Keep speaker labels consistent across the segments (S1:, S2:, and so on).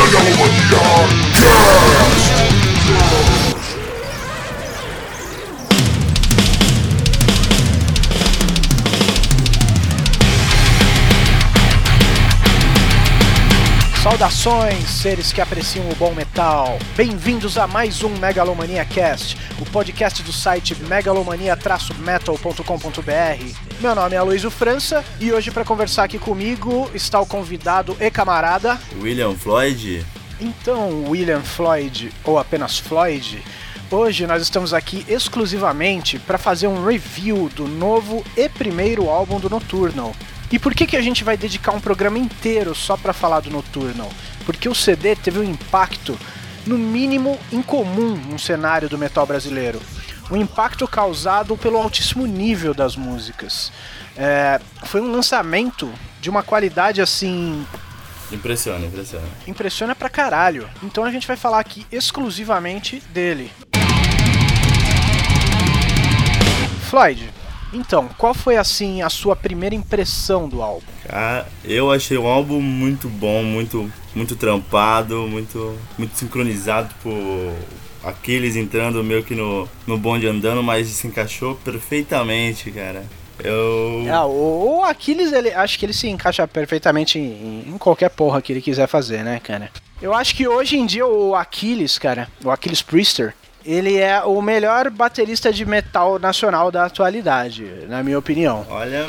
S1: Megalomania Cast!
S2: Saudações, seres que apreciam o bom metal. Bem-vindos a mais um Megalomania Cast, o podcast do site megalomania-metal.com.br. Meu nome é Aloysio França e hoje para conversar aqui comigo está o convidado e camarada
S3: William Floyd.
S2: Então, William Floyd ou apenas Floyd, hoje nós estamos aqui exclusivamente para fazer um review do novo e primeiro álbum do Nocturnal. E por que, que a gente vai dedicar um programa inteiro só para falar do Nocturnal? Porque o CD teve um impacto, no mínimo, incomum no cenário do metal brasileiro. Um impacto causado pelo altíssimo nível das músicas. É, foi um lançamento de uma qualidade assim
S3: Impressiona, impressiona.
S2: impressiona pra caralho. Então a gente vai falar aqui exclusivamente dele. Floyd, então, qual foi assim a sua primeira impressão do álbum?
S3: Cara, eu achei o álbum muito bom, muito, muito trampado, muito, muito sincronizado por Aquiles entrando meio que no, no bonde andando, mas se encaixou perfeitamente, cara. Eu.
S2: É, o o Aquiles, ele, acho que ele se encaixa perfeitamente em, em qualquer porra que ele quiser fazer, né, cara? Eu acho que hoje em dia o Aquiles, cara, o Aquiles Priester, ele é o melhor baterista de metal nacional da atualidade, na minha opinião.
S3: Olha,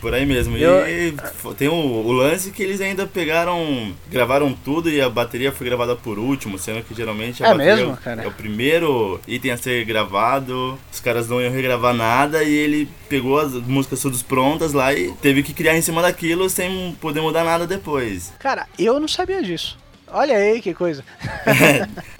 S3: por aí mesmo.
S2: Eu-
S3: E tem o, o lance que eles ainda pegaram, gravaram tudo e a bateria foi gravada por último, sendo que geralmente a
S2: É
S3: bateria
S2: mesmo, cara?
S3: é o primeiro item a ser gravado. Os caras não iam regravar nada e ele pegou as músicas todas prontas lá e teve que criar em cima daquilo sem poder mudar nada depois.
S2: Cara, eu não sabia disso. Olha aí que coisa.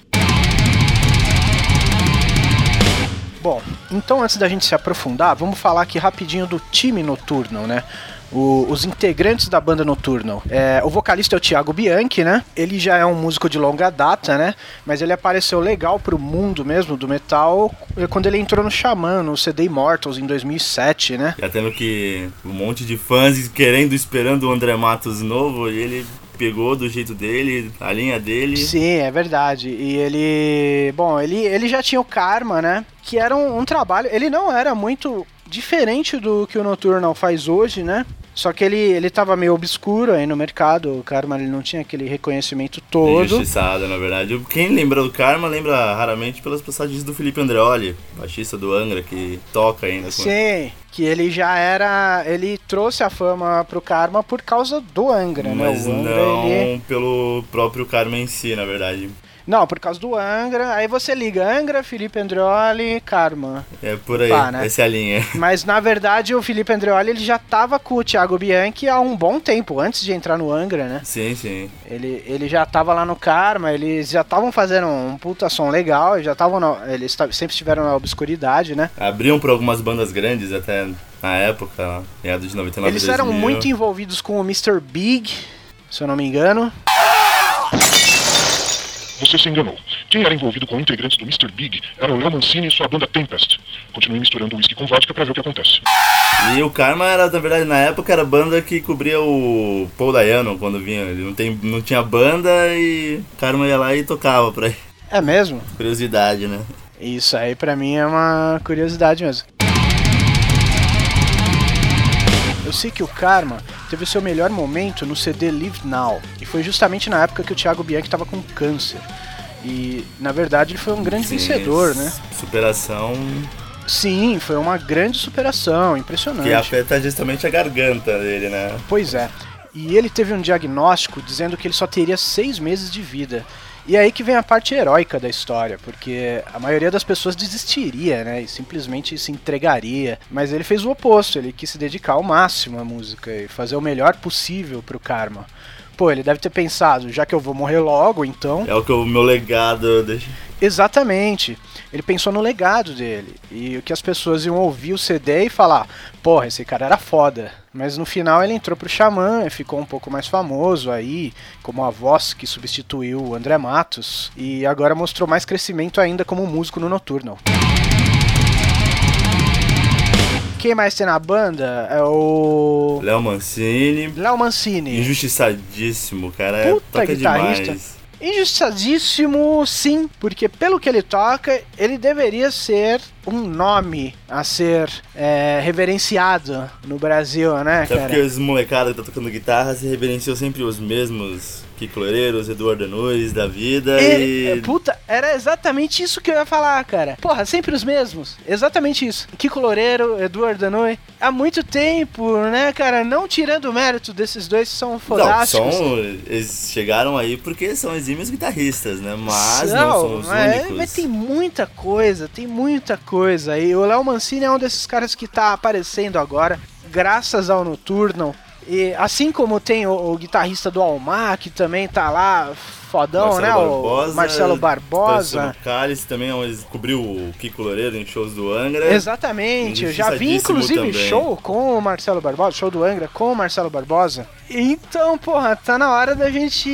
S2: Bom, então antes da gente se aprofundar, vamos falar aqui rapidinho do time Nocturnal, né? O- os integrantes da banda Nocturnal. É, o vocalista é o Thiago Bianchi, né? Ele já é um músico de longa data, né? Mas ele apareceu legal pro mundo mesmo do metal quando ele entrou no Xamã, no CD Immortals em 2007, né?
S3: Já tendo que um monte de fãs querendo, esperando o André Matos novo e ele pegou do jeito dele, a linha dele.
S2: Sim, é verdade. E ele. Bom, ele, ele já tinha o Karma, né? Que era um, um trabalho. Ele não era muito diferente do que o Nocturnal faz hoje, né? Só que ele, ele tava meio obscuro aí no mercado. O Karma ele não tinha aquele reconhecimento todo.
S3: Injustiçada, na verdade. Quem lembra do Karma lembra raramente pelas passagens do Felipe Andreoli, baixista do Angra, que toca ainda.
S2: Sim, que ele já era. Ele trouxe a fama pro Karma por causa do Angra,
S3: Mas
S2: né? O Angra,
S3: não
S2: ele.
S3: pelo próprio Karma em si, na verdade.
S2: Não, por causa do Angra. Aí você liga Angra, Felipe Andreoli, Karma.
S3: É por aí,
S2: Pá, né?
S3: essa é a linha.
S2: Mas na verdade o Felipe Andreoli ele já tava com o Thiago Bianchi há um bom tempo, antes de entrar no Angra, né?
S3: Sim, sim.
S2: Ele, ele já tava lá no Karma, eles já estavam fazendo um puta som legal, já estavam eles sempre estiveram na obscuridade, né?
S3: Abriam por algumas bandas grandes até na época, meados de 99
S2: Eles eram
S3: 2000.
S2: muito envolvidos com o Mr. Big, se eu não me engano.
S1: Você se enganou. Quem era envolvido com integrantes do Mr. Big era o Léo Mancini e sua banda Tempest. Continue misturando whisky com vodka pra ver o que acontece.
S3: E o Karma era, na verdade, na época era a banda que cobria o Paul Dayano quando vinha. Ele não, tem, não tinha banda e o Karma ia lá e tocava pra aí.
S2: É mesmo?
S3: Curiosidade, né?
S2: Isso aí pra mim é uma curiosidade mesmo. Eu sei que o Karma teve seu melhor momento no CD Live Now, e foi justamente na época que o Thiago Bianchi tava com câncer. E na verdade ele foi um grande
S3: Sim,
S2: vencedor, né?
S3: Superação
S2: Sim, foi uma grande superação, impressionante.
S3: que afeta justamente a garganta dele, né?
S2: Pois é. E ele teve um diagnóstico dizendo que ele só teria seis meses de vida. E é aí que vem a parte heróica da história, porque a maioria das pessoas desistiria, né? E simplesmente se entregaria. Mas ele fez o oposto, ele quis se dedicar ao máximo à música e fazer o melhor possível pro Karma. Pô, ele deve ter pensado, já que eu vou morrer logo, então.
S3: É o que o meu legado deixa.
S2: Exatamente. Ele pensou no legado dele. E o que as pessoas iam ouvir o CD e falar: porra, esse cara era foda. Mas no final ele entrou pro Xamã e ficou um pouco mais famoso aí, como a voz que substituiu o André Matos. E agora mostrou mais crescimento ainda como músico no Nocturnal. Quem mais tem na banda é o.
S3: Léo Mancini.
S2: Léo Mancini.
S3: Injustiçadíssimo, cara. É,
S2: Puta
S3: toca
S2: guitarrista.
S3: demais.
S2: Injustiçadíssimo, sim, porque pelo que ele toca, ele deveria ser um nome a ser é, reverenciado no Brasil, né,
S3: Até
S2: cara?
S3: porque os molecados que tá tocando guitarra se reverenciam sempre os mesmos Kiko Loureiros, Eduardo Anuis da vida
S2: E,
S3: e...
S2: Puta, era exatamente isso que eu ia falar, cara. Porra, sempre os mesmos. Exatamente isso. Kiko Loureiro, Eduardo Danoi. Há muito tempo, né, cara? Não tirando o mérito desses dois que são
S3: Não,
S2: fodásticos.
S3: são, eles chegaram aí porque são exímios guitarristas, né? Mas não, são os
S2: mas,
S3: únicos.
S2: mas tem muita coisa, tem muita coisa. E o Léo Mancini é um desses caras que tá aparecendo agora, graças ao Nocturnal. E assim como tem o, o guitarrista do Almar, que também tá lá, fodão, né? o Marcelo Barbosa.
S3: Marcelo Cálice também é cobriu o Kiko Loureiro em shows do Angra.
S2: Exatamente, eu já vi inclusive
S3: também.
S2: show com o Marcelo Barbosa, show do Angra com o Marcelo Barbosa. Então, porra, tá na hora da gente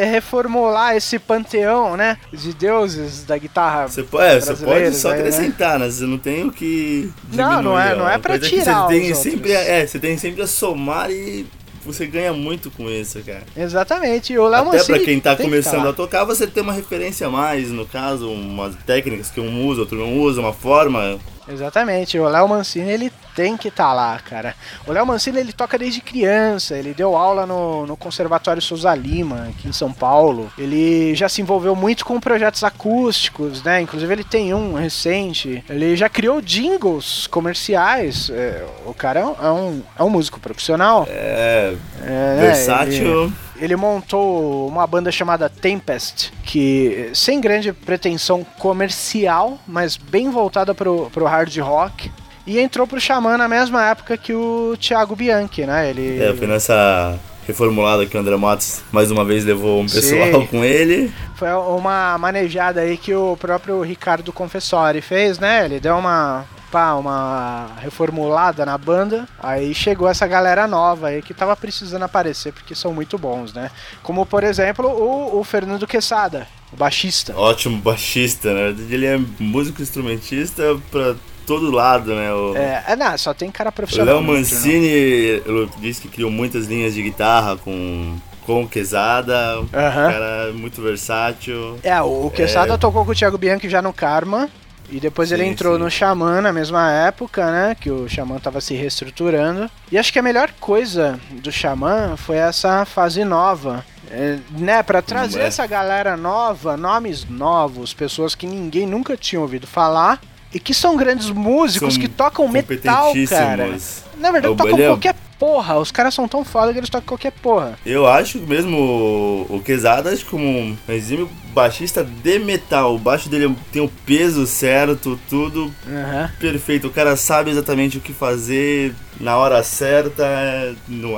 S2: reformular esse panteão, né, de deuses da guitarra.
S3: Você pode, é, você pode só
S2: né?
S3: acrescentar, né? Você não tem o que.
S2: Não, não é-
S3: diminuir,
S2: não é pra tirar
S3: Você tem sempre, é, você tem sempre a somar e você ganha muito com isso, cara.
S2: Exatamente, o Léo
S3: Até pra quem tá
S2: que
S3: começando
S2: lá.
S3: a tocar, você tem uma referência a mais, no caso, umas técnicas que um usa, outro não usa, uma forma.
S2: Exatamente, o Léo Mancini ele tem que estar lá, cara. O Léo Mancini ele toca desde criança, ele deu aula no, no Conservatório Souza Lima, aqui em São Paulo. Ele já se envolveu muito com projetos acústicos, né? Inclusive ele tem um recente. Ele já criou jingles comerciais. É, o cara é um, é um, é um músico profissional.
S3: É.
S2: É, né?
S3: versátil.
S2: Ele- ele montou uma banda chamada Tempest, que sem grande pretensão comercial, mas bem voltada pro, pro hard rock. E entrou pro Xamã na mesma época que o Thiago Bianchi, né? Ele.
S3: É, foi nessa reformulada que o André Matos mais uma vez levou um pessoal
S2: Sim.
S3: com ele.
S2: Foi uma manejada aí que o próprio Ricardo Confessori fez, né? Ele deu uma. Pá, uma reformulada na banda, aí chegou essa galera nova aí que tava precisando aparecer porque são muito bons, né? Como por exemplo o, o Fernando Quesada, o baixista.
S3: Ótimo baixista, né? Ele é músico instrumentista pra todo lado, né? O
S2: É, é, não, só tem cara
S3: o
S2: profissional.
S3: Léo
S2: né?
S3: Mancini disse que criou muitas linhas de guitarra com, com Quesada. Um
S2: Aham.
S3: cara muito versátil.
S2: É, o Quesada tocou com o Thiago Bianchi já no Karma. E depois ele
S3: Sim,
S2: entrou
S3: sim.
S2: no Xamã na mesma época, né? Que o Xamã tava se reestruturando. E acho que a melhor coisa do Xamã foi essa fase nova. É, né, pra trazer
S3: é.
S2: essa galera nova, nomes novos, pessoas que ninguém nunca tinha ouvido falar e que são grandes músicos
S3: São
S2: que tocam metal, cara. Na verdade, tocam qualquer porra. Os caras são tão foda que eles tocam qualquer porra.
S3: Eu acho mesmo o, o Quesada, acho que como um exímio baixista de metal. O baixo dele tem o peso certo, tudo
S2: Aham.
S3: perfeito. O cara sabe exatamente o que fazer na hora certa.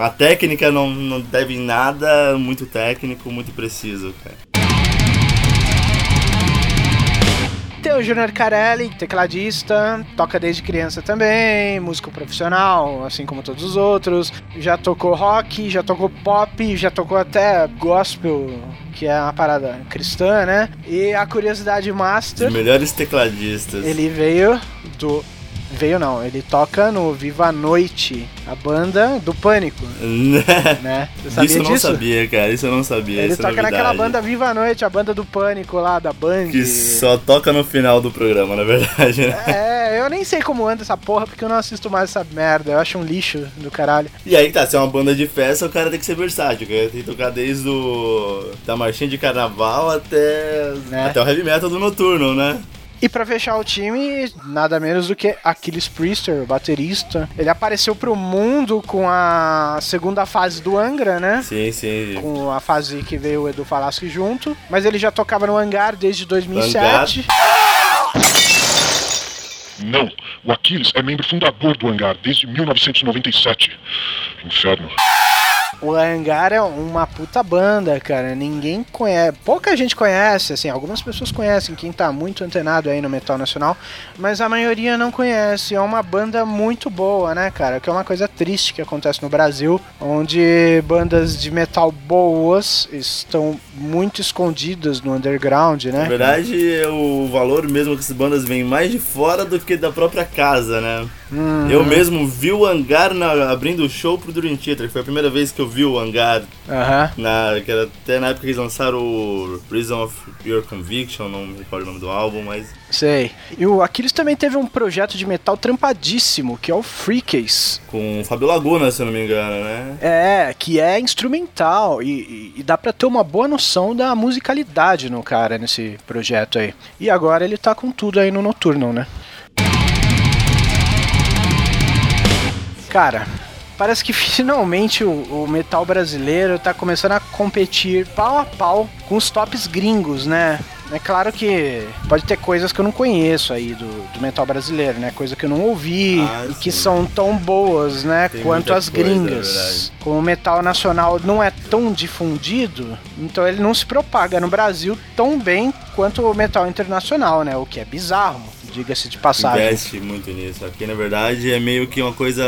S3: A técnica não, não deve em nada, muito técnico, muito preciso, cara.
S2: Tem o Junior Carelli, tecladista, toca desde criança também, músico profissional, assim como todos os outros. Já tocou rock, já tocou pop, já tocou até gospel, que é uma parada cristã, né? E a curiosidade master,
S3: Os melhores tecladistas.
S2: ele veio do. Veio não, ele toca no Viva a Noite, a banda do Pânico, né? Você sabia
S3: Isso eu não
S2: disso?
S3: sabia, cara. Isso eu não sabia.
S2: Ele
S3: é
S2: toca naquela banda Viva a Noite, a banda do Pânico lá, da Band.
S3: Que só toca no final do programa, na verdade, né?
S2: É, eu nem sei como anda essa porra, porque eu não assisto mais essa merda. Eu acho um lixo do caralho.
S3: E aí tá, se é uma banda de festa, o cara tem que ser versátil, cara tem que tocar desde o. da marchinha de carnaval até.
S2: Né?
S3: até o heavy metal do noturno, né?
S2: E pra fechar o time, nada menos do que Achilles Priester, o baterista. Ele apareceu pro mundo com a segunda fase do Angra, né?
S3: Sim, sim.
S2: Com a fase que veio o Edu Falaschi junto. Mas ele já tocava no Hangar desde 2007.
S1: Não, o Aquiles é membro fundador do Hangar desde 1997. Inferno.
S2: O Hangar é uma puta banda, cara. Ninguém conhece. Pouca gente conhece, assim. Algumas pessoas conhecem, quem tá muito antenado aí no metal nacional. Mas a maioria não conhece. É uma banda muito boa, né, cara? Que é uma coisa triste que acontece no Brasil. Onde bandas de metal boas estão muito escondidas no underground,
S3: Na
S2: né?
S3: verdade, o valor mesmo que essas bandas vêm mais de fora do que da própria casa, né? Uhum. Eu mesmo vi o Hangar na, abrindo o show pro Dream Theater, que foi a primeira vez que eu vi o Hangar.
S2: Uhum.
S3: Na, que era até na época que eles lançaram o Reason of Your Conviction, não me recordo o nome do álbum, mas.
S2: Sei. E o Aquiles também teve um projeto de metal trampadíssimo, que é o Freecase.
S3: Com o Fabio Laguna, se eu não me engano, né?
S2: É, que é instrumental e, e, dá pra ter uma boa noção da musicalidade no cara nesse projeto aí. E agora ele tá com tudo aí no Nocturnal, né? Cara, parece que finalmente o, o, metal brasileiro tá começando a competir pau a pau com os tops gringos, né? É claro que pode ter coisas que eu não conheço aí do, do metal brasileiro, né? Coisa que eu não ouvi ah, e que são tão boas, né? Tem quanto as gringas. É Como o metal nacional não é tão difundido, então ele não se propaga no Brasil tão bem quanto o metal internacional, né? O que é bizarro diga-se de passagem.
S3: Investe muito nisso. Aqui, na verdade, é meio que uma coisa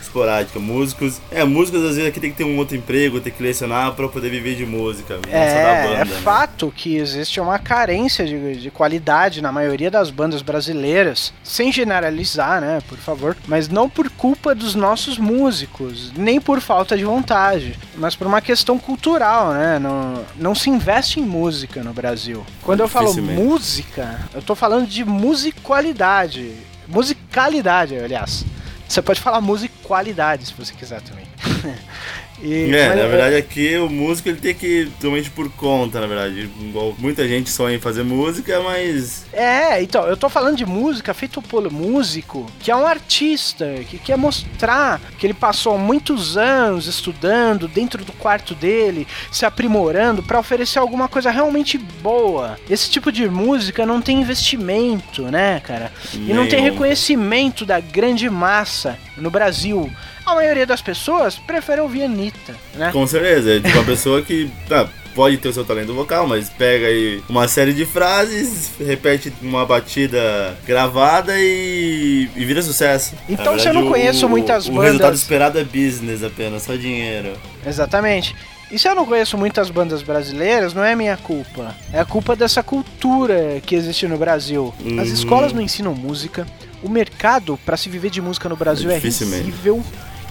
S3: esporádica. Músicos. É, músicos às vezes aqui tem que ter um outro emprego, tem que lecionar para poder viver de música.
S2: É, banda, é né? fato que existe uma carência de, de qualidade na maioria das bandas brasileiras. Sem generalizar, né, por favor. Mas não por culpa dos nossos músicos, nem por falta de vontade, mas por uma questão cultural, né? Não, não se investe em música no Brasil. Quando eu falo música, eu tô falando de música qualidade. Musicalidade, aliás. Você pode falar musicalidade se você quiser também.
S3: E, é, na verdade aqui o músico ele tem que totalmente por conta, na verdade. Igual muita gente sonha em fazer música, mas.
S2: É, então, eu tô falando de música feito por músico, que é um artista, que quer mostrar que ele passou muitos anos estudando dentro do quarto dele, se aprimorando para oferecer alguma coisa realmente boa. Esse tipo de música não tem investimento, né, cara? E não tem reconhecimento da grande massa no Brasil a maioria das pessoas prefere ouvir Anitta, né?
S3: Com certeza, é tipo uma pessoa que tá, pode ter o seu talento vocal, mas pega aí uma série de frases, repete uma batida gravada e, e vira sucesso.
S2: Então verdade, se eu não conheço
S3: o,
S2: muitas
S3: o
S2: bandas.
S3: O resultado esperado é business apenas, só dinheiro.
S2: Exatamente. E se eu não conheço muitas bandas brasileiras, não é minha culpa. É a culpa dessa cultura que existe no Brasil. Uhum. As escolas não ensinam música. O mercado para se viver de música no Brasil é, é risível.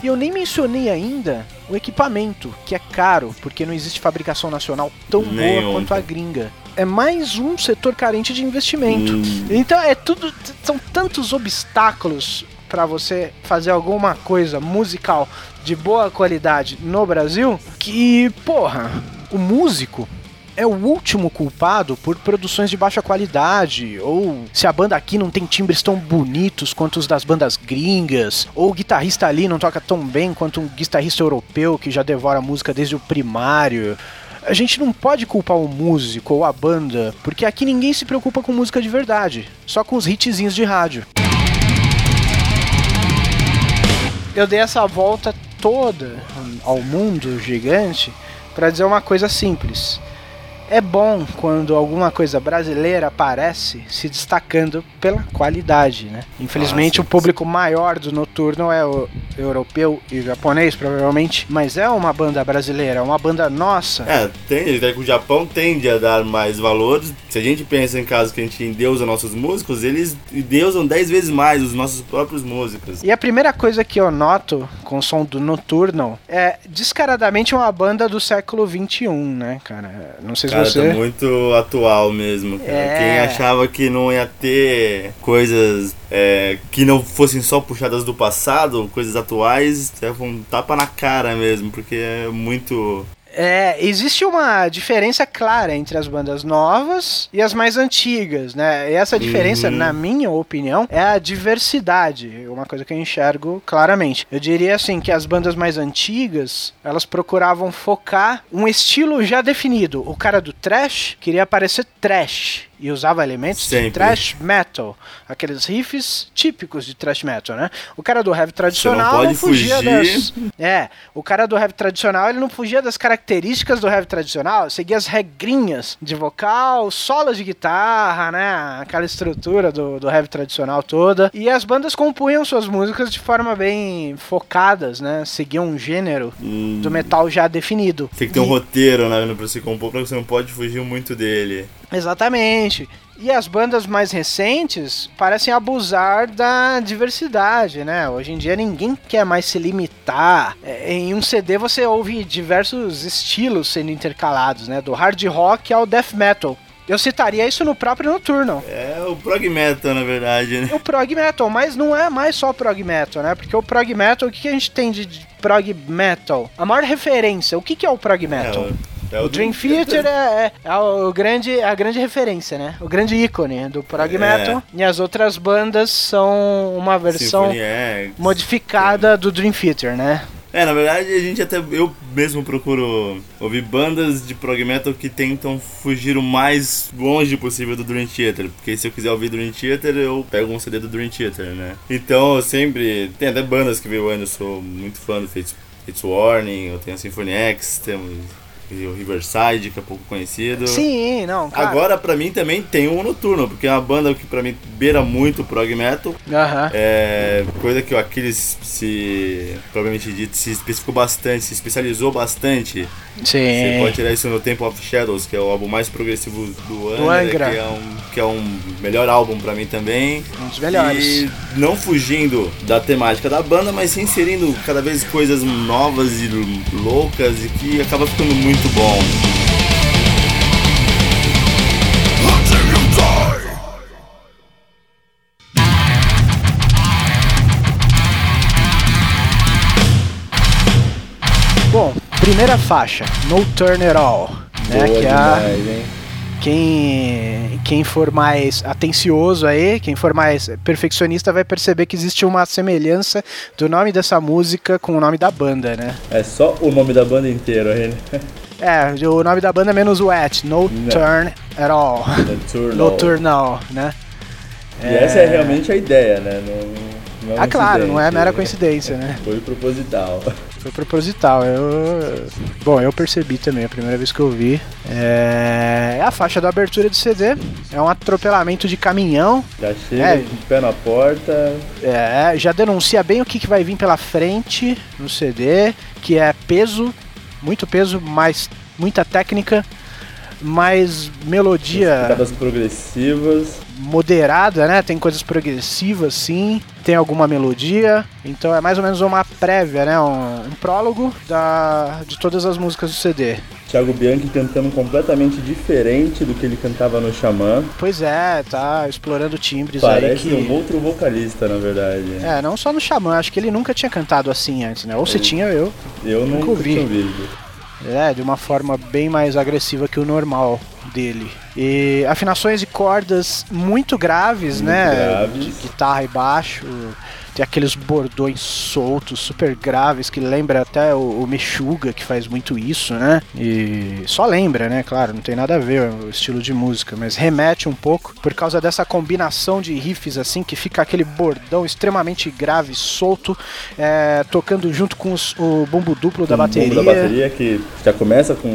S2: E eu nem mencionei ainda o equipamento, que é caro, porque não existe fabricação nacional tão nem boa quanto a gringa. É mais um setor carente de investimento. Hum. Então é tudo. São tantos obstáculos para você fazer alguma coisa musical de boa qualidade no Brasil que, porra, o músico é o último culpado por produções de baixa qualidade, ou se a banda aqui não tem timbres tão bonitos quanto os das bandas gringas, ou o guitarrista ali não toca tão bem quanto um guitarrista europeu que já devora música desde o primário. A gente não pode culpar o músico ou a banda, porque aqui ninguém se preocupa com música de verdade, só com os hitzinhos de rádio. Eu dei essa volta toda ao mundo gigante para dizer uma coisa simples. É bom quando alguma coisa brasileira aparece se destacando pela qualidade, né? Infelizmente ah, sim, o público sim. maior do Noturno é o europeu e japonês, provavelmente, mas é uma banda brasileira, é uma banda nossa.
S3: É, tem, o Japão tende a dar mais valor. Se a gente pensa em casos que a gente endeusa nossos músicos, eles endeusam 10 vezes mais os nossos próprios músicos.
S2: E a primeira coisa que eu noto com o som do Noturno é descaradamente uma banda do século 21, né, cara? Não sei se
S3: cara,
S2: você.
S3: Tá muito atual mesmo. É... Quem achava que não ia ter coisas é, que não fossem só puxadas do passado, coisas atuais, é um tapa na cara mesmo, porque é muito
S2: é, existe uma diferença clara entre as bandas novas e as mais antigas, né? E essa diferença, uhum. na minha opinião, é a diversidade, uma coisa que eu enxergo claramente. Eu diria assim que as bandas mais antigas, elas procuravam focar um estilo já definido. O cara do trash queria parecer trash e usava elementos Sempre. de thrash metal, aqueles riffs típicos de thrash metal, né? O cara do heavy tradicional
S3: não,
S2: não
S3: fugia
S2: fugir. das É, o cara do heavy tradicional, ele não fugia das características do heavy tradicional, seguia as regrinhas de vocal, solos de guitarra, né? Aquela estrutura do, do heavy tradicional toda. E as bandas compunham suas músicas de forma bem focadas, né? Seguiam um gênero hum. do metal já definido.
S3: Tem que ter e... um roteiro, né, pra você compor, porque você não pode fugir muito dele.
S2: Exatamente. E as bandas mais recentes parecem abusar da diversidade, né? Hoje em dia ninguém quer mais se limitar. É, em um CD você ouve diversos estilos sendo intercalados, né? Do hard rock ao death metal. Eu citaria isso no próprio Nocturnal.
S3: É o prog metal, na verdade, né?
S2: O prog metal, mas não é mais só prog metal, né? Porque o prog metal, o que a gente tem de prog metal? A maior referência, o que é o prog metal? É, é o, o Dream Theater é, é, é, o grande, a grande referência, né? O grande ícone do prog é. metal. E as outras bandas são uma versão modificada do Dream Theater, né?
S3: É, na verdade a gente até. Eu mesmo procuro ouvir bandas de prog metal que tentam fugir o mais longe possível do Dream Theater. Porque se eu quiser ouvir Dream Theater, eu pego um CD do Dream Theater, né? Então eu sempre. Tem até bandas que veio eu sou muito fã do Fates, Fates Warning, eu tenho a Symphony X, temos o Riverside, que é pouco conhecido.
S2: Sim, não,
S3: cara. Agora, pra mim, também tem o Noturno, porque é uma banda que pra mim beira muito o prog metal.
S2: Aham.
S3: É, coisa que o Aquiles se, provavelmente dito, se especificou bastante, se especializou bastante.
S2: Sim. Você
S3: pode tirar isso no Temple of Shadows, que é o álbum mais progressivo do ano.
S2: Do Angra.
S3: Que é um, que é um melhor álbum pra mim também.
S2: Um dos melhores.
S3: E não fugindo da temática da banda, mas inserindo cada vez coisas novas e loucas e que acaba ficando muito muito bom.
S2: Bom, primeira faixa, No Turn At All, né,
S3: Boa
S2: que
S3: é a
S2: quem, quem for mais atencioso aí, quem for mais perfeccionista vai perceber que existe uma semelhança do nome dessa música com o nome da banda, né?
S3: É só o nome da banda inteiro aí.
S2: É, o nome da banda é menos o at, No Não. Turn At All. Nocturnal, né?
S3: E é... essa é realmente a ideia, né? Não,
S2: não é ah, claro, não é mera coincidência, né?
S3: Foi proposital.
S2: Foi proposital. Eu, bom, eu percebi também a primeira vez que eu vi. É, é a faixa da abertura do CD. É um atropelamento de caminhão.
S3: Já chega é, o pé na porta.
S2: É, já denuncia bem o que, que vai vir pela frente no CD, que é peso muito peso, mais muita técnica, mais melodia.
S3: Picadas progressivas.
S2: Moderada, né? Tem coisas progressivas, sim. Tem alguma melodia. Então é mais ou menos uma prévia, né? Um, um prólogo da, de todas as músicas do CD.
S3: Thiago Bianchi cantando completamente diferente do que ele cantava no Xamã.
S2: Pois é, tá explorando timbres
S3: Parece
S2: aí.
S3: Parece que... um outro vocalista, na verdade.
S2: É, não só no Xamã, acho que ele nunca tinha cantado assim antes, né? Ou se tinha, eu.
S3: Eu nunca, nunca ouvi. tinha ouvido.
S2: É, de uma forma bem mais agressiva que o normal dele. E afinações de cordas muito graves,
S3: muito
S2: né?
S3: Graves.
S2: De guitarra e baixo tem aqueles bordões soltos, super graves, que lembra até o, o Meshuga, que faz muito isso, né? E só lembra, né? Claro, não tem nada a ver o estilo de música, mas remete um pouco por causa dessa combinação de riffs, assim, que fica aquele bordão extremamente grave, solto, é, tocando junto com os, o bumbo duplo da bateria.
S3: O bumbo da bateria que já começa com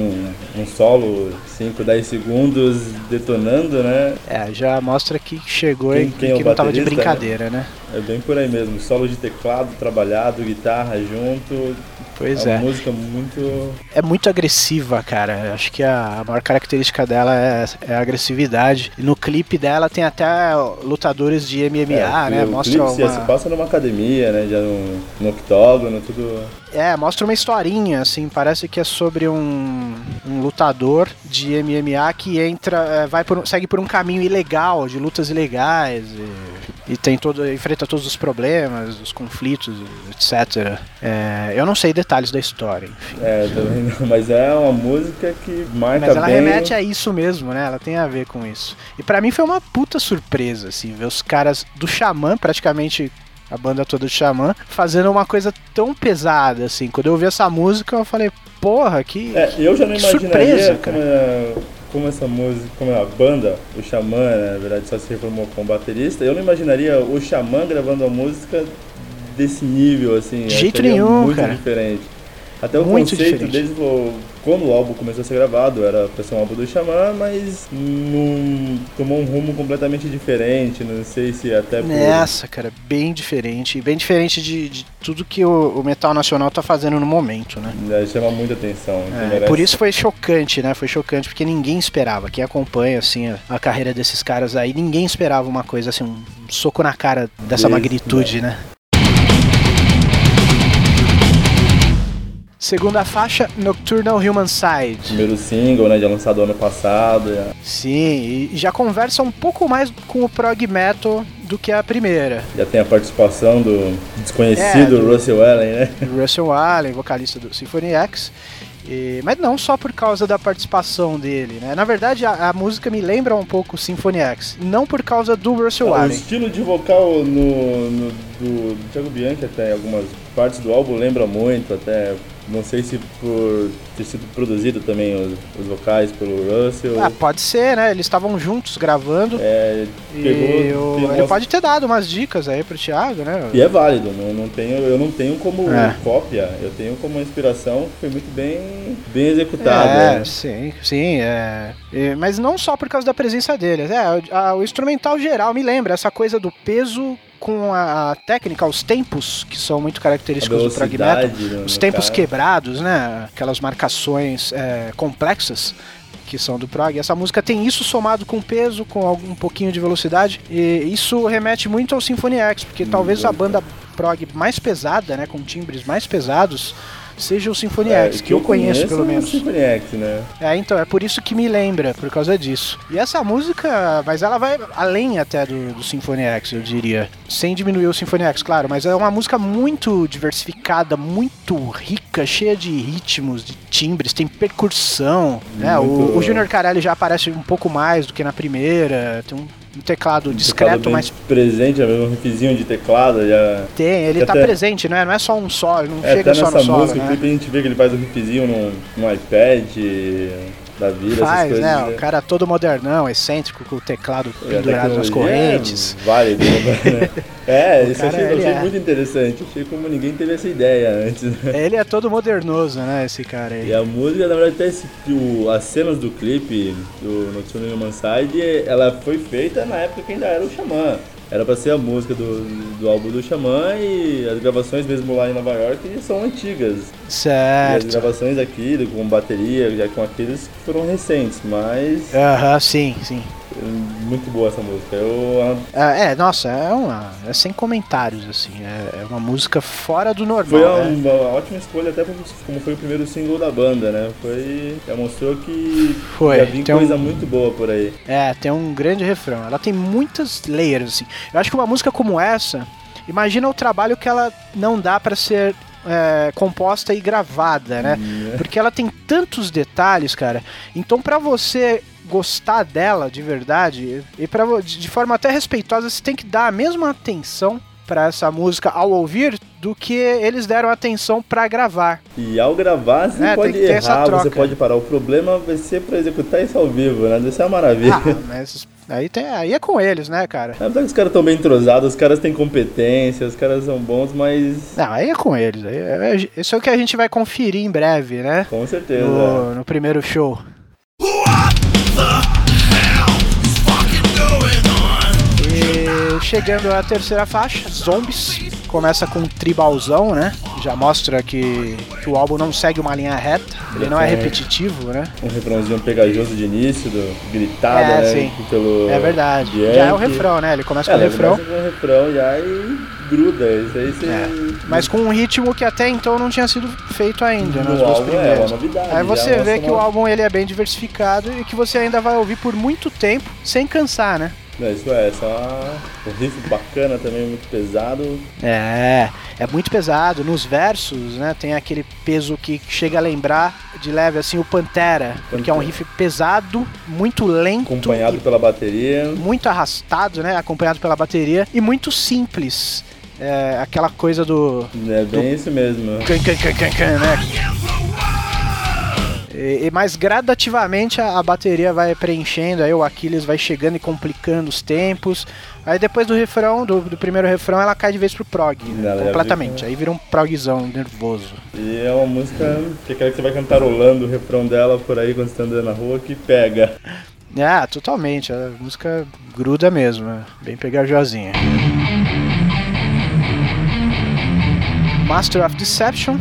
S3: um solo 5, 10 segundos detonando, né?
S2: É, já mostra que chegou quem, e quem é que não tava de brincadeira, né?
S3: É bem por aí mesmo, solo de teclado trabalhado, guitarra junto.
S2: Pois
S3: é.
S2: é.
S3: Uma música muito.
S2: É muito agressiva, cara. Acho que a maior característica dela é, é a agressividade. E no clipe dela tem até lutadores de MMA, é, né?
S3: O
S2: Mostra
S3: clipe uma... se passa numa academia, né? Já no, no octógono, tudo.
S2: É, mostra uma historinha, assim, parece que é sobre um, um lutador de MMA que entra, é, vai por, segue por um caminho ilegal, de lutas ilegais. E e tem todo enfrenta todos os problemas, os conflitos, etc. É, eu não sei detalhes da história, enfim.
S3: É, também não, mas é uma música que marca
S2: Mas ela
S3: bem...
S2: remete a isso mesmo, né? Ela tem a ver com isso. E para mim foi uma puta surpresa, assim, ver os caras do Xamã, praticamente a banda toda do Xamã, fazendo uma coisa tão pesada, assim. Quando eu ouvi essa música, eu falei, porra, que.
S3: É, eu já não
S2: que
S3: imaginaria
S2: surpresa, cara.
S3: Como como essa música, como é a banda, o Xamã, né, na verdade, só se reformou como baterista, eu não imaginaria o Xamã gravando uma música desse nível, assim.
S2: De jeito nenhum,
S3: muito
S2: cara.
S3: diferente. Até o
S2: muito
S3: conceito
S2: diferente.
S3: deles, quando o álbum começou a ser gravado, era pra ser um álbum do Xamã, mas num, tomou um rumo completamente diferente. Não sei se até por.
S2: Nessa, cara, bem diferente. Bem diferente de, de tudo que o, o, metal nacional tá fazendo no momento, né?
S3: É, chama muita atenção.
S2: É, merece... Por isso foi chocante, né? Foi chocante porque ninguém esperava. Quem acompanha, assim, a, a carreira desses caras aí, ninguém esperava uma coisa assim, um soco na cara dessa magnitude, né? né? Segunda faixa, Nocturnal Human Side.
S3: Primeiro single, né, já lançado ano passado. Já.
S2: Sim, e já conversa um pouco mais com o prog metal do que a primeira.
S3: Já tem a participação do desconhecido é, do Russell Allen, né?
S2: Russell Allen, vocalista do Symphony X. E, mas não só por causa da participação dele, né? Na verdade, a, a música me lembra um pouco Symphony X, não por causa do Russell
S3: ah,
S2: Allen.
S3: O estilo de vocal no, no do, do Thiago Bianchi até algumas partes do álbum lembra muito, até não sei se por ter sido produzido também os, os vocais pelo Russell.
S2: Ah, pode ser, né? Eles estavam juntos gravando.
S3: É, pegou,
S2: e ele pode ter dado umas dicas aí pro Thiago, né?
S3: E é válido, não, não tenho, eu não tenho como é. cópia, eu tenho como inspiração, foi muito bem, bem executado.
S2: É, né? sim, sim. É. E, mas não só por causa da presença deles. É, a, o instrumental geral me lembra essa coisa do peso com a técnica, os tempos que são muito característicos do prog metal, os tempos quebrados, né? Aquelas marcações é, complexas que são do prog. Essa música tem isso somado com peso, com algum pouquinho de velocidade, e isso remete muito ao Symphony X, porque talvez a banda prog mais pesada, né, com timbres mais pesados, seja o Symphony é, X, que, que eu, conheço pelo menos.
S3: É o Symphony X, né?
S2: É, então, é por isso que me lembra, por causa disso. E essa música, mas ela vai além até do, do Symphony X, eu diria. Sem diminuir o Symphony X, claro, mas é uma música muito diversificada, muito rica, cheia de ritmos, de timbres, tem percussão, né? O, o Junior Carelli já aparece um pouco mais do que na primeira, tem um um teclado um discreto, teclado mas.
S3: presente, é um riffzinho de teclado já.
S2: Tem, ele tá até... presente, né? Não é só um só, não é, chega só no solo. Música,
S3: né? a gente vê que ele faz um riffzinho no, no iPad da vida,
S2: Faz, né? O cara todo modernão, excêntrico, com o teclado pendurado nas correntes.
S3: É válido, né? É, isso cara, achei, achei é. muito interessante. Achei como ninguém teve essa ideia antes. Né?
S2: Ele é todo modernoso, né, esse cara aí.
S3: E a música, na verdade, até esse, o, as cenas do clipe do Nocturne Human Side, ela foi feita na época que ainda era o Xamã. Era pra ser a música do, do álbum do Xamã e as gravações mesmo lá em Nova York são antigas.
S2: Certo.
S3: E as gravações aqui com bateria, já com aqueles foram recentes, mas.
S2: Aham, uh -huh, sim, sim.
S3: Muito boa essa música. Eu...
S2: É, é, nossa, é uma. É sem comentários, assim. É, é uma música fora do normal.
S3: Foi uma,
S2: né?
S3: uma ótima escolha, até como foi o primeiro single da banda, né? Foi. Já mostrou que
S2: foi.
S3: já vinha coisa um... muito boa por aí.
S2: É, tem um grande refrão. Ela tem muitas layers, assim. Eu acho que uma música como essa, imagina o trabalho que ela não dá para ser é, composta e gravada, né? Yeah. Porque ela tem tantos detalhes, cara. Então, para você gostar dela de verdade e para de forma até respeitosa, você tem que dar a mesma atenção para essa música ao ouvir do que eles deram atenção para gravar.
S3: E ao gravar você é, pode errar, você pode parar. O problema vai ser para executar isso ao vivo, né? Isso é uma maravilha. Ah,
S2: mas aí, tem, aí é com eles, né, cara?
S3: É que os caras estão bem entrosados, os caras têm competência, os caras são bons, mas.
S2: Não, aí é com eles. Aí é, é, isso é o que a gente vai conferir em breve, né?
S3: Com certeza.
S2: No, no primeiro show. Chegando à terceira faixa, Zombies. Começa com um tribalzão, né? Já mostra que, que o álbum não segue uma linha reta, ele não é repetitivo, né?
S3: Um refrãozinho pegajoso de início, do gritada, é, né?
S2: Sim. Pelo é verdade. Já é o refrão, né? Ele começa é, com o refrão.
S3: Começa com o refrão já e gruda. Isso aí você...
S2: É. Mas com um ritmo que até então não tinha sido feito ainda,
S3: no primeiras. É uma novidade.
S2: Aí você vê que uma... o álbum ele é bem diversificado e que você ainda vai ouvir por muito tempo sem cansar, né?
S3: Não, isso é, só um riff bacana também, muito pesado.
S2: É, é muito pesado. Nos versos, né, tem aquele peso que chega a lembrar de leve assim o Pantera, porque é um riff pesado, muito lento.
S3: Acompanhado pela bateria.
S2: Muito arrastado, né, acompanhado pela bateria e muito simples. É, aquela coisa do.
S3: É bem
S2: do,
S3: isso mesmo.
S2: Can, can, can, can, can, né? E, mas gradativamente a, a, bateria vai preenchendo, aí o Aquiles vai chegando e complicando os tempos. Aí depois do refrão, do, do primeiro refrão, ela cai de vez pro prog, né? completamente. Aí vira um progzão nervoso.
S3: E é uma música que é aquela que você vai cantarolando o refrão dela por aí quando você tá andando na rua que pega.
S2: Ah, totalmente. A música gruda mesmo, é bem pegajosinha. Master of Deception.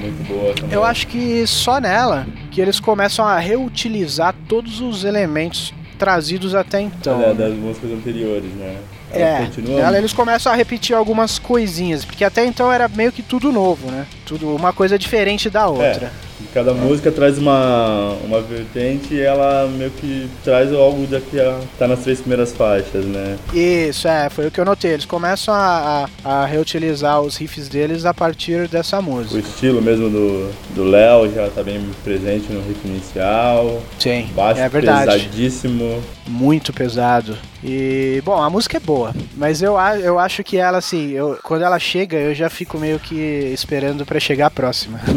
S3: Muito boa também.
S2: Eu acho que só nela que eles começam a reutilizar todos os elementos trazidos até então.
S3: É, das músicas anteriores, né?
S2: Ela é, ela, eles começam a repetir algumas coisinhas, porque até então era meio que tudo novo, né? Tudo uma coisa diferente da outra.
S3: É. Cada música traz uma, uma vertente e ela meio que traz algo da que tá nas três primeiras faixas, né?
S2: Isso, é, foi o que eu notei. Eles começam a, a, a reutilizar os riffs deles a partir dessa música.
S3: O estilo mesmo do Léo já tá bem presente no riff inicial.
S2: Sim,
S3: Baixo
S2: é verdade.
S3: pesadíssimo.
S2: Muito pesado. E, bom, a música é boa, mas eu, eu acho que ela, assim, eu, quando ela chega, eu já fico meio que esperando para chegar a próxima.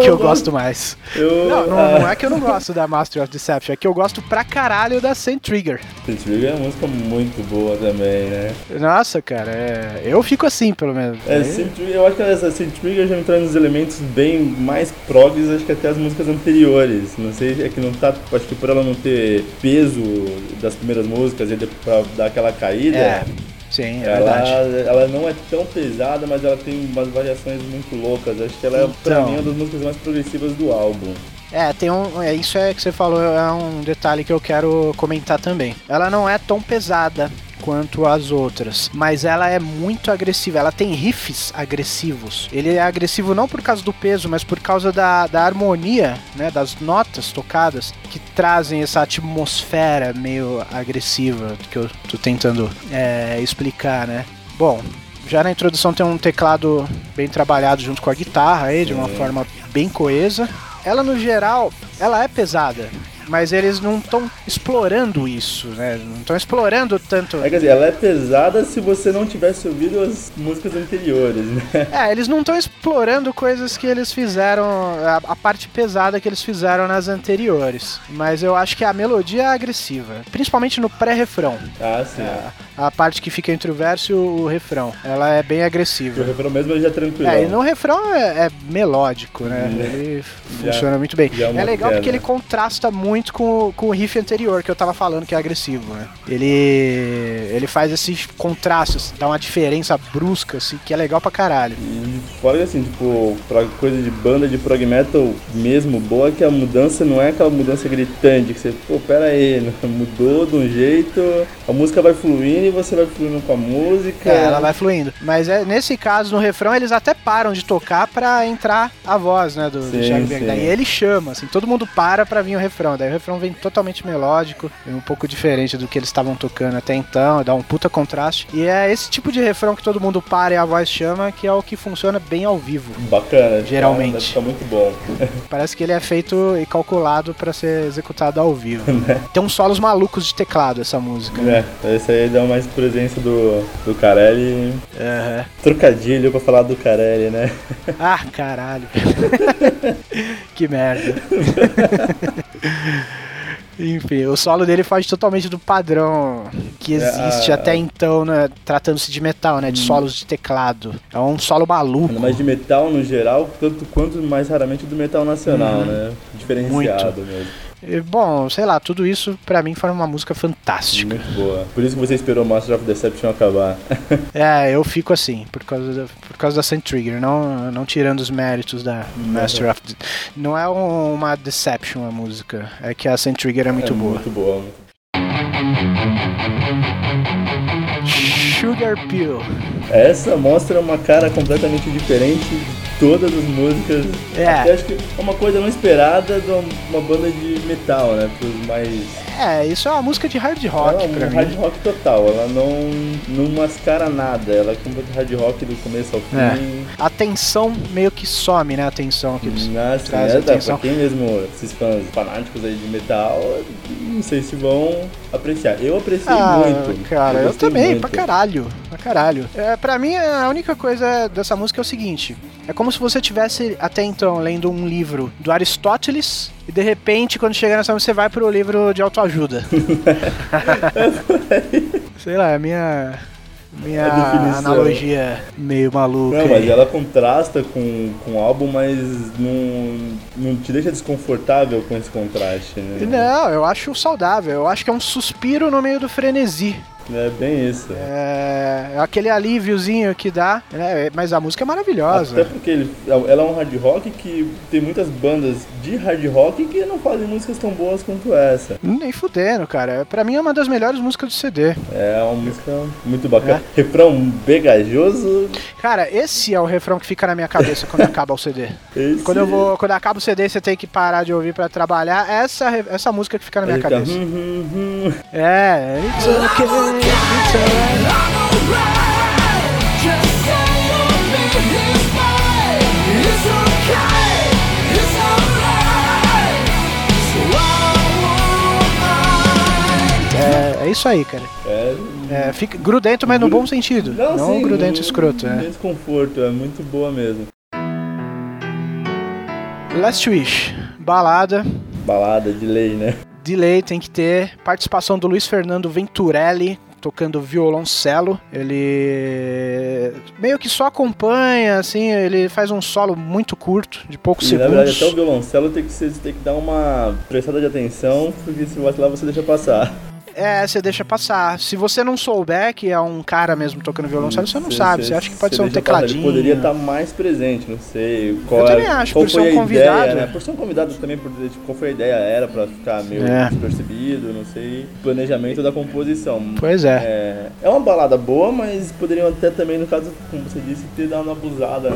S2: Que eu gosto mais.
S3: Eu,
S2: não, não, ah. não, é que eu não gosto da Master of Deception, é que eu gosto pra caralho da Saint Trigger.
S3: Saint Trigger é uma música muito boa também, né?
S2: Nossa, cara, é... eu fico assim, pelo menos.
S3: É, Saint Trigger, eu acho que essa Saint Trigger já entrou nos elementos bem mais progs, acho que até as músicas anteriores. Não sei, é que não tá, acho que por ela não ter peso das primeiras músicas e pra dar aquela caída.
S2: É. Sim, é
S3: ela,
S2: verdade.
S3: Ela não é tão pesada, mas ela tem umas variações muito loucas. Acho que ela é, então, pra mim, uma das músicas mais progressivas do álbum.
S2: É, tem um. É, isso é que você falou, é um detalhe que eu quero comentar também. Ela não é tão pesada quanto as outras, mas ela é muito agressiva. Ela tem riffs agressivos. Ele é agressivo não por causa do peso, mas por causa da, da harmonia, né, das notas tocadas que trazem essa atmosfera meio agressiva que eu tô tentando é, explicar, né? Bom, já na introdução tem um teclado bem trabalhado junto com a guitarra aí, de uma forma bem coesa. Ela no geral, ela é pesada mas eles não estão explorando isso, né? Não estão explorando tanto.
S3: É, quer dizer, ela é pesada se você não tivesse ouvido as músicas anteriores, né?
S2: É, eles não estão explorando coisas que eles fizeram, a, a, parte pesada que eles fizeram nas anteriores. Mas eu acho que a melodia é agressiva, principalmente no pré-refrão.
S3: Ah, sim.
S2: É, a parte que fica entre o verso e o, refrão. Ela é bem agressiva.
S3: O refrão mesmo já é tranquilo.
S2: É, e no refrão é, é melódico, né? Hum. Ele já, funciona muito bem. É, é legal porque ele contrasta muito com, com o riff anterior que eu tava falando, que é agressivo, né? Ele, ele faz esse contraste, assim, dá uma diferença brusca, assim, que é legal pra caralho.
S3: E fora assim, tipo, pra coisa de banda de prog metal mesmo, boa que a mudança não é aquela mudança gritante, que você, pô, pera aí, mudou de um jeito, a música vai fluindo e você vai fluindo com a música.
S2: É, ela vai fluindo. Mas é, nesse caso, no refrão, eles até param de tocar pra entrar a voz, né, do, sim, do Daí ele chama, assim, todo mundo para pra vir o refrão. Daí o refrão vem totalmente melódico, é um pouco diferente do que eles estavam tocando até então, dá um puta contraste. E é esse tipo de refrão que todo mundo para e a voz chama, que é o que funciona bem ao vivo.
S3: Bacana,
S2: geralmente.
S3: Fica muito bom.
S2: Parece que ele é feito e calculado para ser executado ao vivo. Né? Tem uns solos malucos de teclado essa música.
S3: É, esse aí dá mais presença do, do Carelli.
S2: Uhum.
S3: Trocadilho pra falar do Carelli, né?
S2: Ah, caralho. que merda. Enfim, o solo dele foge totalmente do padrão que existe é, até então, né, tratando-se de metal, né, de hum. solos de teclado. É um solo maluco.
S3: Mas de metal no geral, tanto quanto mais raramente do metal nacional, hum, né? Diferenciado
S2: muito.
S3: mesmo.
S2: Bom, sei lá, tudo isso para mim foi uma música fantástica.
S3: Muito boa. Por isso que você esperou Master of Deception acabar.
S2: é, eu fico assim, por causa da, por causa da Saint Trigger, não, não tirando os méritos da Master of Não é uma Deception a música, é que a Saint Trigger é muito
S3: é
S2: boa.
S3: Muito boa.
S2: Sugar Pill.
S3: Essa mostra uma cara completamente diferente todas as músicas.
S2: É.
S3: acho que é uma coisa não esperada de uma banda de metal, né? Pros mais.
S2: É, isso é uma música de hard rock
S3: ela é um hard rock total, ela não, não mascara nada, ela é completamente hard rock do começo ao
S2: É.
S3: fim.
S2: A tensão meio que some, né? A tensão que eles
S3: Nossa,
S2: trazem
S3: né, tá, pra quem mesmo, esses fãs fanáticos aí de metal, não sei se vão apreciar. Eu apreciei
S2: Ah,
S3: muito.
S2: cara, eu,
S3: gostei
S2: também,
S3: muito.
S2: pra caralho, pra caralho. É, pra mim, a única coisa dessa música é o seguinte: é como se você tivesse até então lendo um livro do Aristóteles e de repente, quando chega nessa você vai pro livro de autoajuda. Sei lá, é a minha. Minha
S3: definição.
S2: analogia meio maluca.
S3: Não, mas ela contrasta com, com o álbum, mas não, não te deixa desconfortável com esse contraste, né?
S2: Não, eu acho saudável. Eu acho que é um suspiro no meio do frenesi.
S3: É bem isso.
S2: É aquele alíviozinho que dá, né? Mas a música é maravilhosa.
S3: Até porque ele, ela é um hard rock que tem muitas bandas de hard rock que não fazem músicas tão boas quanto essa.
S2: Nem fudendo, cara. Pra mim é uma das melhores músicas do CD.
S3: É uma música muito bacana. Refrão pegajoso.
S2: Cara, esse é o refrão que fica na minha cabeça quando acaba o CD.
S3: Esse...
S2: Quando eu vou, quando acaba o CD, você tem que parar de ouvir pra trabalhar. Essa essa música que fica na minha
S3: Ele
S2: cabeça.
S3: hum, hum.
S2: É, É, é isso aí, cara.
S3: É,
S2: É, fica grudento, mas no bom sentido. Não,
S3: sim,
S2: grudento
S3: no-
S2: escroto, né?
S3: Desconforto, é muito boa mesmo.
S2: Last Wish, balada,
S3: Balada de lei, né?
S2: delay tem que ter participação do Luiz Fernando Venturelli tocando violoncelo. Ele meio que só acompanha, assim, ele faz um solo muito curto, de poucos
S3: E, na verdade,
S2: segundos.
S3: até o violoncelo tem que, tem que dar uma prestada de atenção, porque se vacilar você deixa passar.
S2: É, você deixa passar. Se você não souber que é um cara mesmo tocando violoncelo, você não sabe. Você acha que pode ser um tecladinho.
S3: Ele poderia estar mais presente, não sei. Qual
S2: Eu
S3: é-
S2: também acho,
S3: qual
S2: por
S3: foi
S2: ser um convidado.
S3: Ideia, né? Por ser um convidado também, por, tipo, qual foi a ideia? Era pra ficar meio
S2: É.
S3: despercebido, não sei. Planejamento da composição.
S2: Pois é.
S3: É, é uma balada boa, mas poderiam até também, no caso, como você disse, ter dado uma abusada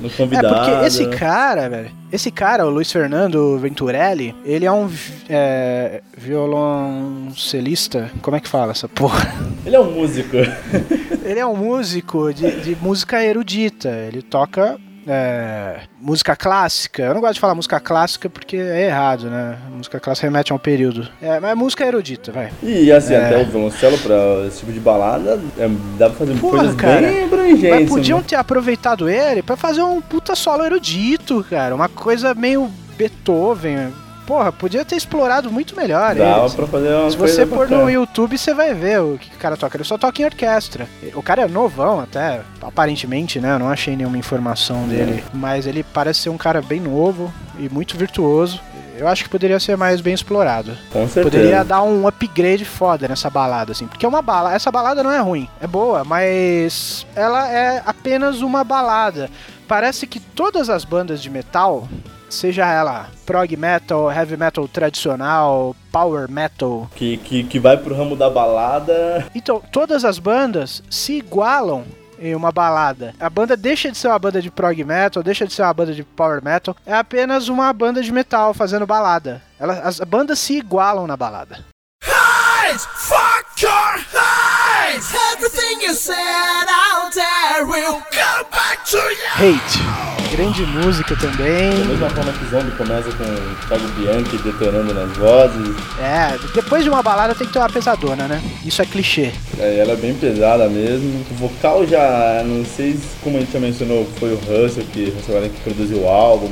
S3: no
S2: É,
S3: convidado.
S2: porque esse cara, velho, esse cara, o Luiz Fernando Venturelli, ele é um é, violoncelista, como é que fala essa porra?
S3: Ele é um músico.
S2: Ele é um músico de, de música erudita, ele toca é, música clássica. Eu não gosto de falar música clássica porque é errado, né? Música clássica remete a um período. É, mas é música erudita, vai.
S3: E assim,
S2: É.
S3: até o violoncelo pra esse tipo de balada, é, dá pra fazer
S2: Porra,
S3: coisas
S2: cara.
S3: bem abrangentes.
S2: Mas podiam
S3: né?
S2: ter aproveitado ele pra fazer um puta solo erudito, cara. Uma coisa meio Beethoven. Porra, podia ter explorado muito melhor
S3: Dava pra fazer uma
S2: Se você pôr
S3: bacana.
S2: no YouTube, você vai ver o que o cara toca. Ele só toca em orquestra. O cara é novão até, aparentemente, né? Eu não achei nenhuma informação dele. Mas ele parece ser um cara bem novo e muito virtuoso. Eu acho que poderia ser mais bem explorado.
S3: Com certeza.
S2: Poderia dar um upgrade foda nessa balada, assim. Porque é uma balada. Essa balada não é ruim, é boa, mas ela é apenas uma balada. Parece que todas as bandas de metal, seja ela prog metal, heavy metal tradicional, power metal,
S3: Que, que, que vai pro ramo da balada.
S2: então todas as bandas se igualam em uma balada. A banda deixa de ser uma banda de prog metal, deixa de ser uma banda de power metal, é apenas uma banda de metal fazendo balada. Elas, as bandas se igualam na balada.
S4: Fuck your eyes! Everything you said
S2: Hate. Grande música também.
S3: Da mesma forma que Zombie começa com o Thiago Bianchi detonando nas vozes.
S2: É, depois de uma balada tem que ter uma pesadona, né? Isso é clichê.
S3: É, ela é bem pesada mesmo. O vocal já, não sei se- como a gente já mencionou, foi o Russell que, Russell que produziu o álbum,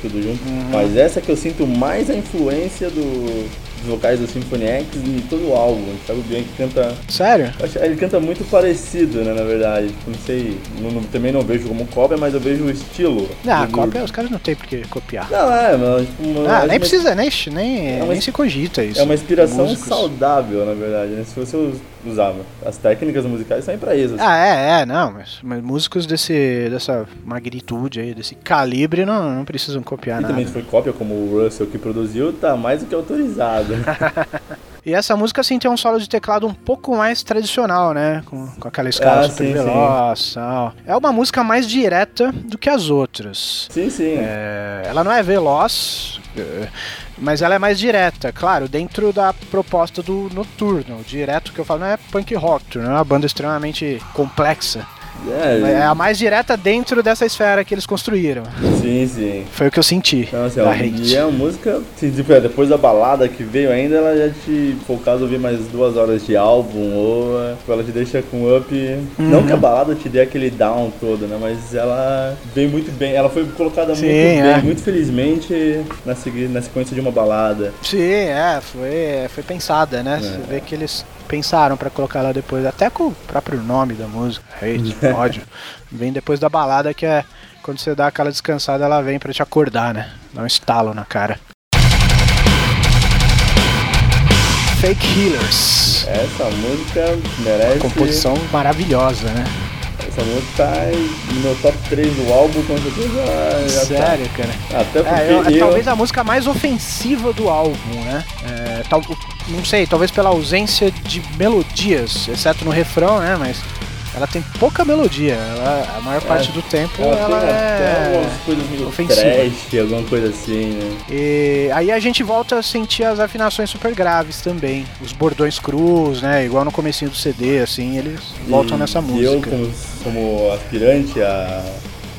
S3: tudo junto.
S2: Uhum.
S3: Mas essa que eu sinto mais a influência do, vocais do Symphony X em todo o álbum. O Thiago Bianchi canta
S2: Sério?
S3: Ele canta muito parecido, né, na verdade. Tipo, não sei, não- não- também não vejo como cópia, mas eu vejo o estilo.
S2: Ah, cópia, os caras não tem por que copiar.
S3: Não, é, mas tipo, uma,
S2: Ah,
S3: é
S2: nem
S3: uma-
S2: precisa, nem, nem,
S3: É uma-
S2: nem se cogita isso.
S3: É uma inspiração saudável, na verdade, né? Se você us- usar as técnicas musicais, saem pra isso. assim.
S2: Ah, é, é, não, mas, mas músicos desse, dessa magnitude aí, desse calibre, não, não precisam copiar
S3: E
S2: nada.
S3: também se foi cópia, como o Russell que produziu, tá mais do que autorizado.
S2: E essa música, assim, tem um solo de teclado um pouco mais tradicional, né? Com, com aquela escala
S3: Ah,
S2: super
S3: sim,
S2: veloz tal. É uma música mais direta do que as outras.
S3: sim, sim.
S2: É, ela não é veloz. é, mas ela é mais direta, claro, dentro da proposta do Noturno. Direto que eu falo não é punk rock, não é uma banda extremamente complexa.
S3: É,
S2: É a mais direta dentro dessa esfera que eles construíram.
S3: sim, sim.
S2: Foi o que eu senti
S3: Então, assim,
S2: da
S3: e é uma música, é, depois da balada que veio ainda, ela já te, se for o caso, ouvir mais duas horas de álbum, ou é, tipo, ela te deixa com up,
S2: Uhum.
S3: não que a balada te dê aquele down todo, né, mas ela vem muito bem, ela foi colocada
S2: Sim,
S3: muito bem,
S2: é.
S3: muito felizmente na, na sequência de uma balada.
S2: Sim, é, foi, foi pensada, né? Você vê que eles pensaram pra colocar lá depois, até com o próprio nome da música, hate, ódio. Vem depois da balada que é quando você dá aquela descansada, ela vem pra te acordar, né? Dá um estalo na cara. Fake Healers.
S3: Essa música merece,
S2: Composição maravilhosa, né?
S3: essa música tá no meu top 3 do álbum, com certeza já
S2: Sério, cara.
S3: tá. Até porque
S2: É, eu- é
S3: eu,
S2: talvez a música mais ofensiva do álbum, né? É, tal- não sei, talvez pela ausência de melodias, exceto no refrão, né? Mas ela tem pouca melodia. Ela- a maior parte do tempo
S3: ela,
S2: ela, é.
S3: coisas meio
S2: ofensiva.
S3: trash, alguma coisa assim, né.
S2: E aí a gente volta a sentir as afinações super graves também. Os bordões crus, né? Igual no comecinho do CD, assim, eles voltam
S3: E-
S2: nessa
S3: e
S2: música.
S3: eu, como, como aspirante a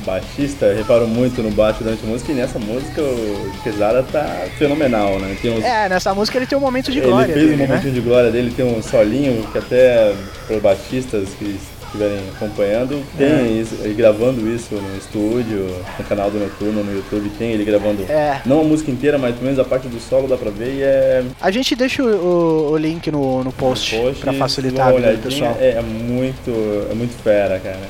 S3: baixista, reparo muito no baixo durante a música e nessa música o Pesada tá fenomenal, né? Tem uns,
S2: É, nessa música ele tem um momento de
S3: ele
S2: glória
S3: fez
S2: dele,
S3: um
S2: né?
S3: momento de glória dele, tem um solinho que até para os baixistas que estiverem acompanhando, tem
S2: É.
S3: isso, ele gravando isso no estúdio, no canal do Noturno, no YouTube, tem ele gravando.
S2: É.
S3: Não a música inteira, mas pelo menos a parte do solo dá pra ver e é
S2: A gente deixa o, o- link no, no post,
S3: Poxa,
S2: pra
S3: dá
S2: facilitar a vida do pessoal.
S3: É muito, é muito fera, cara.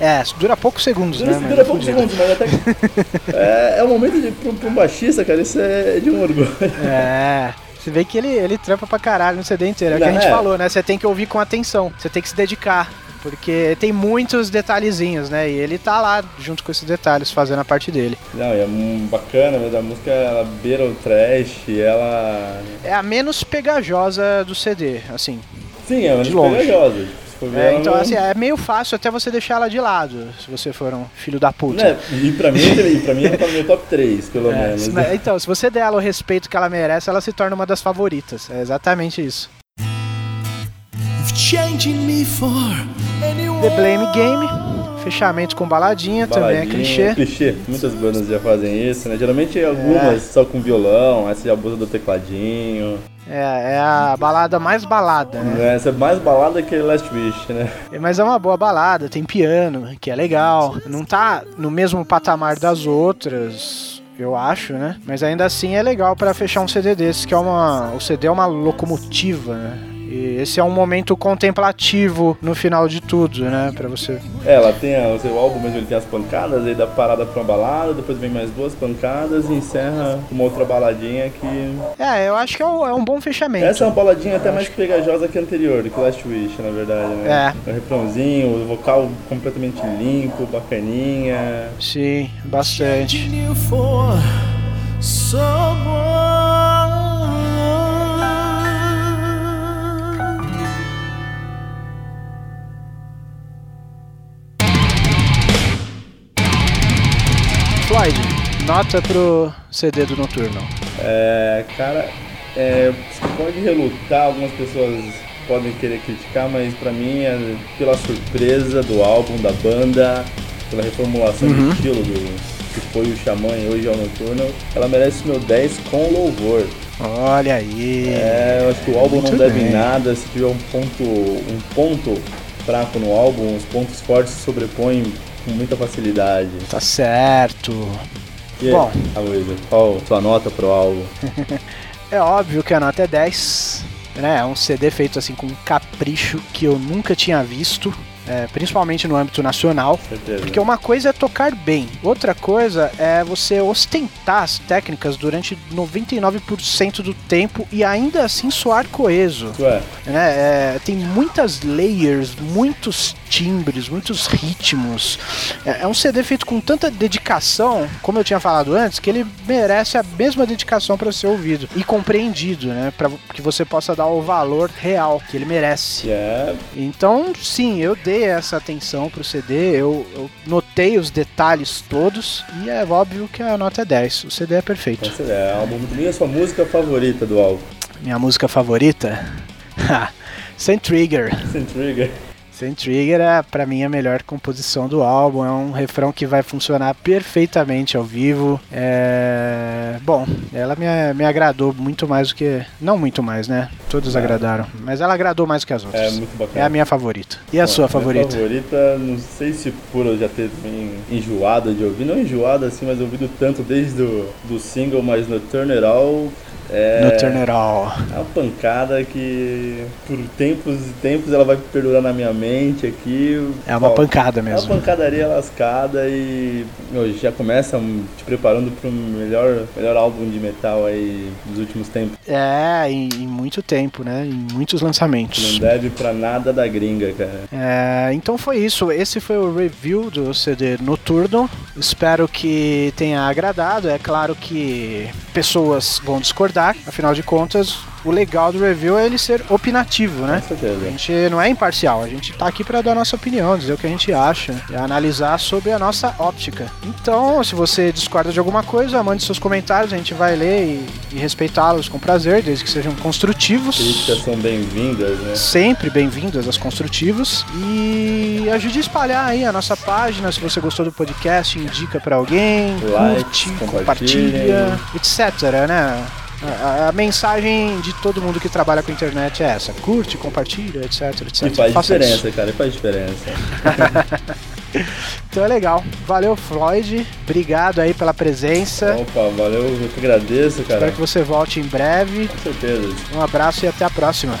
S2: É, dura poucos segundos,
S3: Dura,
S2: né?
S3: dura
S2: é
S3: poucos segundos, mas até é, é um momento de, pra, pra um baixista, cara, isso é de um orgulho.
S2: É. Você vê que ele, ele trampa pra caralho no CD inteiro. É o que a gente
S3: é.
S2: falou, né? Você tem que ouvir com atenção. Você tem que se dedicar. Porque tem muitos detalhezinhos, né? E ele tá lá junto com esses detalhes, fazendo a parte dele.
S3: Não, e é bacana, mas a música ela beira o trash, ela.
S2: É a menos pegajosa do CD, assim.
S3: Sim, é música
S2: longe.
S3: pegajosa. Ver,
S2: É, então, assim, é meio fácil até você deixar ela de lado, se você for um filho da puta.
S3: Né, E pra mim, e pra mim ela tá no meu top 3, pelo
S2: É,
S3: menos.
S2: mas- então, se você der ela o respeito que ela merece, ela se torna uma das favoritas. É exatamente isso. The Blame Game, fechamento com baladinha, também é
S3: Baladinha,
S2: clichê.
S3: clichê. Muitas bandas já fazem isso, né? Geralmente algumas só com violão, essa já abusa do tecladinho.
S2: É, é a balada mais balada, né?
S3: Né, Essa é mais balada que Last Wish, né?
S2: Mas é uma boa balada, tem piano, que é legal. Não tá no mesmo patamar das outras, eu acho, né? Mas ainda assim é legal pra fechar um CD desse, que é uma. O CD é uma locomotiva, né? E esse é um momento contemplativo no final de tudo, né? Pra você.
S3: É, ela tem a- o seu álbum mesmo, ele tem as pancadas, aí dá parada pra uma balada, depois vem mais duas pancadas e encerra com uma outra baladinha que.
S2: É, eu acho que é um, é um bom fechamento.
S3: Essa é uma baladinha até mais pegajosa que a anterior, do que Last Wish, na verdade, né? É. O refrãozinho, o vocal completamente limpo, bacaninha.
S2: Sim, bastante.
S4: Someone.
S2: Floyd, nota pro CD do Noturno.
S3: É, cara, é, pode relutar, algumas pessoas podem querer criticar, mas pra mim é pela surpresa do álbum, da banda, pela reformulação
S2: Uhum.
S3: do estilo do que foi o Xamã e hoje é o Noturno, ela merece meu 10 com louvor.
S2: Olha aí.
S3: É, eu acho que o álbum
S2: Muito
S3: não deve
S2: bem.
S3: nada, se tiver um ponto, um ponto fraco no álbum, os pontos fortes se sobrepõem com muita facilidade.
S2: Tá certo.
S3: E
S2: Bom.
S3: Aloysio, qual sua nota pro álbum?
S2: É óbvio que a nota é 10. Né? É um CD feito assim com um capricho que eu nunca tinha visto. É, principalmente no âmbito nacional.
S3: Certeza.
S2: Porque uma coisa é tocar bem, outra coisa é você ostentar as técnicas durante 99% do tempo e ainda assim soar coeso.
S3: Ué,
S2: né? É, tem muitas layers, muitos timbres, muitos ritmos. É, é um CD feito com tanta dedicação, como eu tinha falado antes, que ele merece a mesma dedicação para ser ouvido e compreendido, né? Para que você possa dar o valor real que ele merece.
S3: que é
S2: Então, sim, eu dei dei essa atenção pro CD, eu, eu notei os detalhes todos e é óbvio que a nota é 10. O CD é perfeito.
S3: Esse é um álbum muito bem. A sua música favorita do álbum?
S2: Minha música favorita? Sem Trigger.
S3: Sem Trigger.
S2: Sem Trigger é, pra mim, a melhor composição do álbum. É um refrão que vai funcionar perfeitamente ao vivo. É... Bom, ela me, me agradou muito mais do que. Não muito mais, né? Todos
S3: É.
S2: agradaram. Mas ela agradou mais que as outras.
S3: É muito bacana.
S2: É a minha favorita. E a
S3: Bom,
S2: sua
S3: minha
S2: favorita?
S3: favorita, não sei se por eu já ter enjoado de ouvir, não enjoado assim, mas ouvido tanto desde o do single, mas no Turn It All. É,
S2: No Turn It All.
S3: é uma pancada que por tempos e tempos ela vai perdurar na minha mente aqui.
S2: É uma pancada
S3: É uma
S2: mesmo.
S3: pancadaria lascada e meu, já começa te preparando para o melhor, melhor álbum de metal aí dos últimos tempos.
S2: É, em, em muito tempo, né? Em muitos
S3: Não
S2: lançamentos.
S3: deve pra nada da gringa, cara.
S2: É, então foi isso. Esse foi o review do CD Noturno. Espero que tenha agradado. É claro que pessoas vão discordar. Afinal de contas, o legal do review é ele ser opinativo, né?
S3: Com certeza.
S2: A gente não é imparcial, a gente tá aqui para dar a nossa opinião, dizer o que a gente acha e analisar sobre a nossa óptica. Então, se você discorda de alguma coisa, mande seus comentários, a gente vai ler e, e respeitá-los com prazer, desde que sejam construtivos.
S3: Críticas são bem-vindas, né?
S2: Sempre bem-vindos aos construtivos e ajude a espalhar aí a nossa página. Se você gostou do podcast, indica pra alguém,
S3: Likes,
S2: curte,
S3: compartilhem.
S2: compartilha, etc, né? A, a- mensagem de todo mundo que trabalha com internet é essa: curte, compartilha, etc, etc.
S3: E faz
S2: Faça
S3: diferença,
S2: isso.
S3: cara, e faz diferença.
S2: Então é legal. Valeu, Floyd. Obrigado aí pela presença.
S3: Opa, valeu, eu que agradeço, cara.
S2: Espero que você volte em breve.
S3: Com certeza.
S2: Um abraço e até a próxima.